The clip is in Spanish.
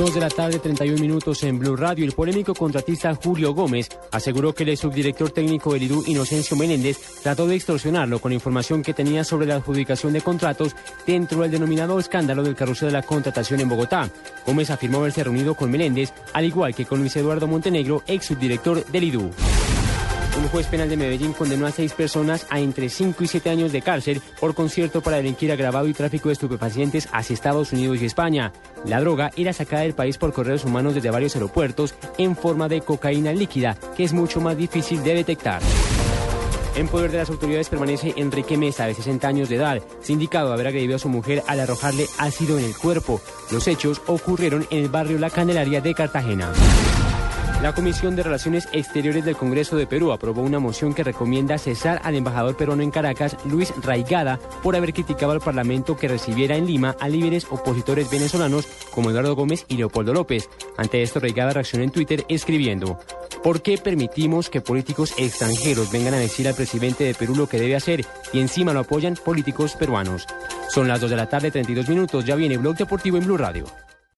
2 de la tarde, 31 minutos en Blue Radio. El polémico contratista Julio Gómez aseguró que el subdirector técnico del IDU, Inocencio Menéndez, trató de extorsionarlo con información que tenía sobre la adjudicación de contratos dentro del denominado escándalo del carrusel de la contratación en Bogotá. Gómez afirmó haberse reunido con Menéndez, al igual que con Luis Eduardo Montenegro, ex subdirector del IDU. Un juez penal de Medellín condenó a seis personas a entre 5 y 7 años de cárcel por concierto para delinquir agravado y tráfico de estupefacientes hacia Estados Unidos y España. La droga era sacada del país por correos humanos desde varios aeropuertos en forma de cocaína líquida, que es mucho más difícil de detectar. En poder de las autoridades permanece Enrique Mesa, de 60 años de edad, sindicado haber agredido a su mujer al arrojarle ácido en el cuerpo. Los hechos ocurrieron en el barrio La Candelaria de Cartagena. La Comisión de Relaciones Exteriores del Congreso de Perú aprobó una moción que recomienda cesar al embajador peruano en Caracas, Luis Raigada, por haber criticado al Parlamento que recibiera en Lima a líderes opositores venezolanos como Eduardo Gómez y Leopoldo López. Ante esto, Raigada reaccionó en Twitter escribiendo, ¿por qué permitimos que políticos extranjeros vengan a decir al presidente de Perú lo que debe hacer y encima lo apoyan políticos peruanos? Son las 2 de la tarde, 32 minutos, ya viene Blog Deportivo en Blue Radio.